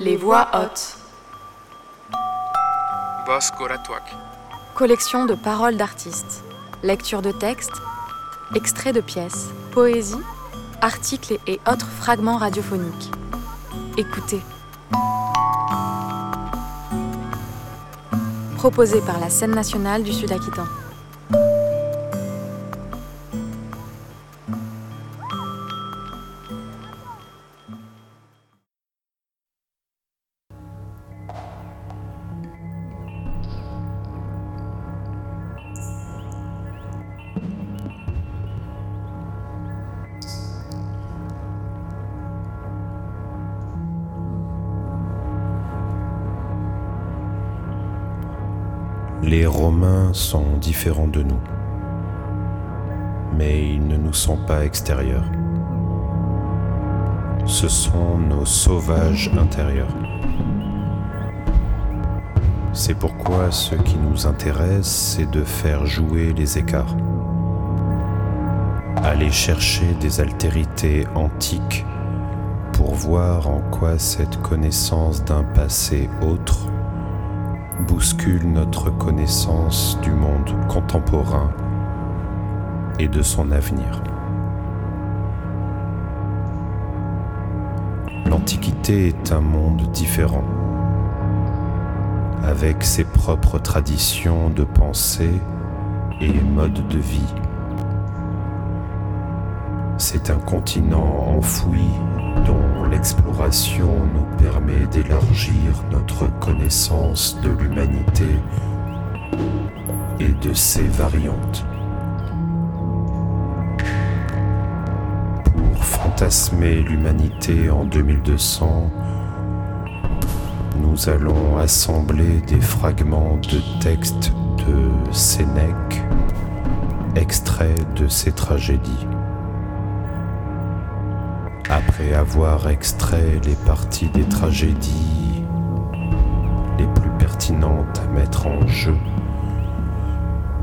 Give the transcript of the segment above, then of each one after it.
Les voix hautes. Collection de paroles d'artistes. Lecture de textes. Extraits de pièces. Poésie. Articles et autres fragments radiophoniques. Écoutez. Proposé par la scène nationale du Sud-Aquitain. Les Romains sont différents de nous, mais ils ne nous sont pas extérieurs. Ce sont nos sauvages intérieurs. C'est pourquoi ce qui nous intéresse, c'est de faire jouer les écarts. Aller chercher des altérités antiques pour voir en quoi cette connaissance d'un passé autre bouscule notre connaissance du monde contemporain et de son avenir. L'Antiquité est un monde différent, avec ses propres traditions de pensée et modes de vie. C'est un continent enfoui dont l'exploration nous permet d'élargir notre de l'humanité et de ses variantes. Pour fantasmer l'humanité en 2200, nous allons assembler des fragments de textes de Sénèque, extraits de ses tragédies. Après avoir extrait les parties des tragédies plus pertinentes à mettre en jeu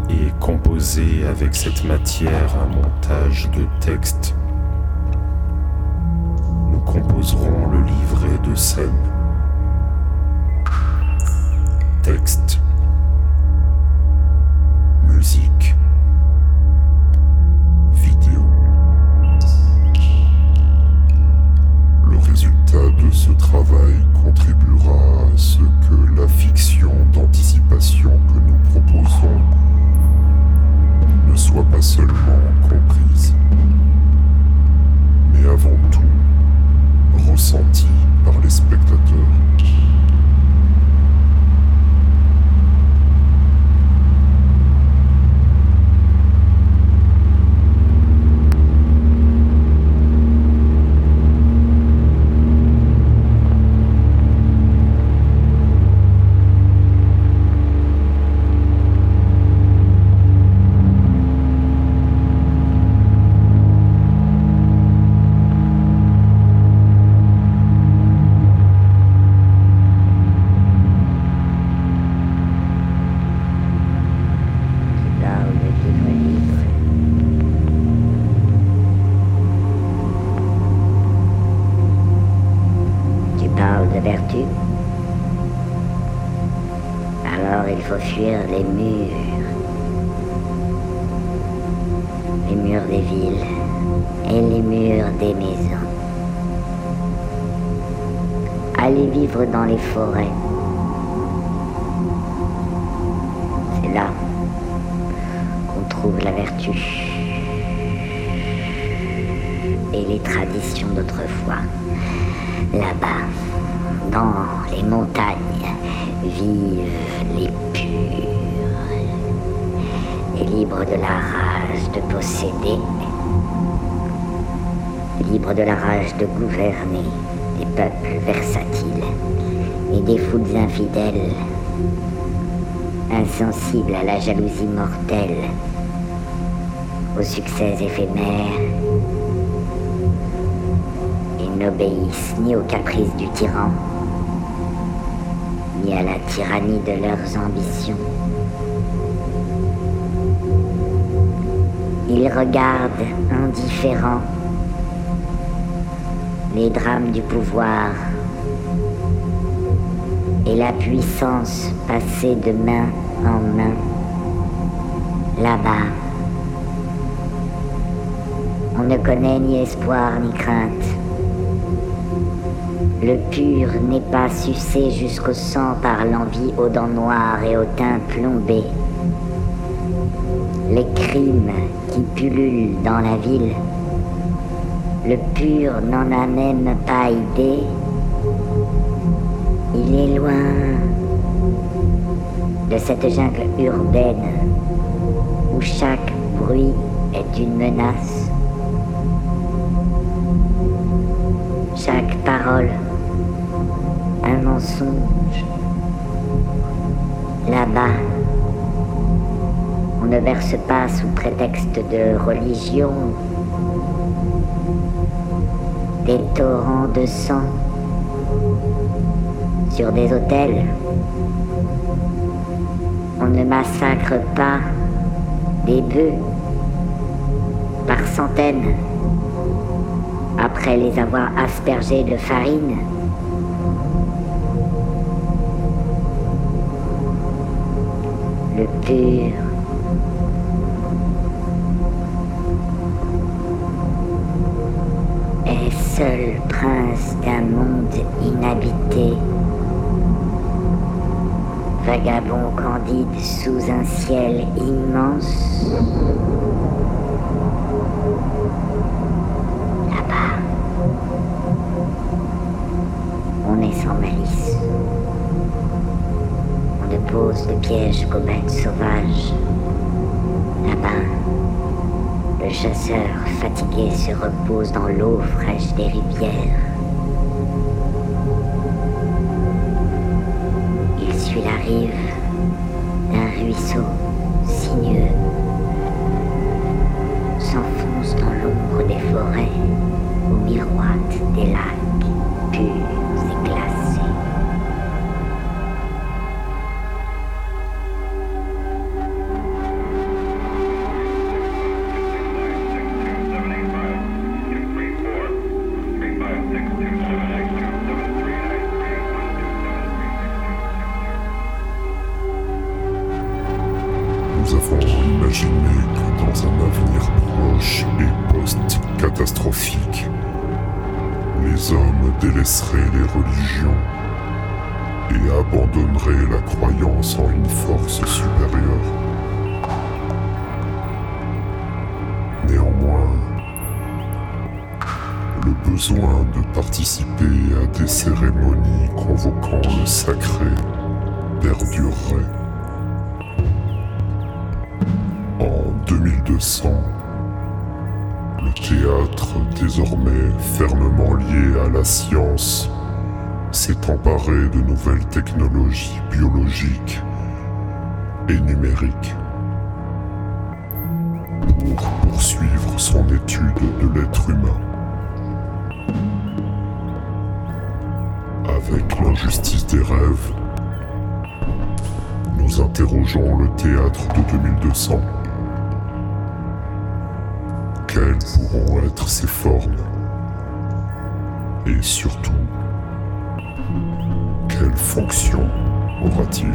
et composer avec cette matière un montage de textes, nous composerons le livret de scène. Texte, De vertu Alors il faut fuir les murs. Les murs des villes et les murs des maisons. Aller vivre dans les forêts. C'est là qu'on trouve la vertu et les traditions d'autrefois. Là-bas, dans les montagnes, vivent les purs et libres de la rage de posséder, libres de la rage de gouverner des peuples versatiles et des foules infidèles insensible à la jalousie mortelle, aux succès éphémères. Ils n'obéissent ni aux caprices du tyran, à la tyrannie de leurs ambitions. Ils regardent indifférents les drames du pouvoir et la puissance passée de main en main. Là-bas, on ne connaît ni espoir ni crainte. Le pur n'est pas sucé jusqu'au sang par l'envie aux dents noires et au teint plombé. Les crimes qui pullulent dans la ville, le pur n'en a même pas idée. Il est loin de cette jungle urbaine où chaque bruit est une menace. Chaque parole un mensonge. Là-bas, on ne verse pas sous prétexte de religion des torrents de sang sur des hôtels. On ne massacre pas des bœufs par centaines après les avoir aspergés de farine. Le pur. est seul prince d'un monde inhabité, vagabond candide sous un ciel immense. Là-bas, on est sans malice pose de piège qu'aux bêtes sauvages. Là-bas, le chasseur fatigué se repose dans l'eau fraîche des rivières. Il suit la rive d'un ruisseau sinueux, s'enfonce dans l'ombre des forêts, au miroite des lacs Les hommes délaisseraient les religions et abandonneraient la croyance en une force supérieure. Néanmoins, le besoin de participer à des cérémonies convoquant le sacré perdurerait. En 2200, de nouvelles technologies biologiques et numériques pour poursuivre son étude de l'être humain. Avec l'injustice des rêves, nous interrogeons le théâtre de 2200. Quelles pourront être ses formes. Et surtout, quelle fonction aura-t-il?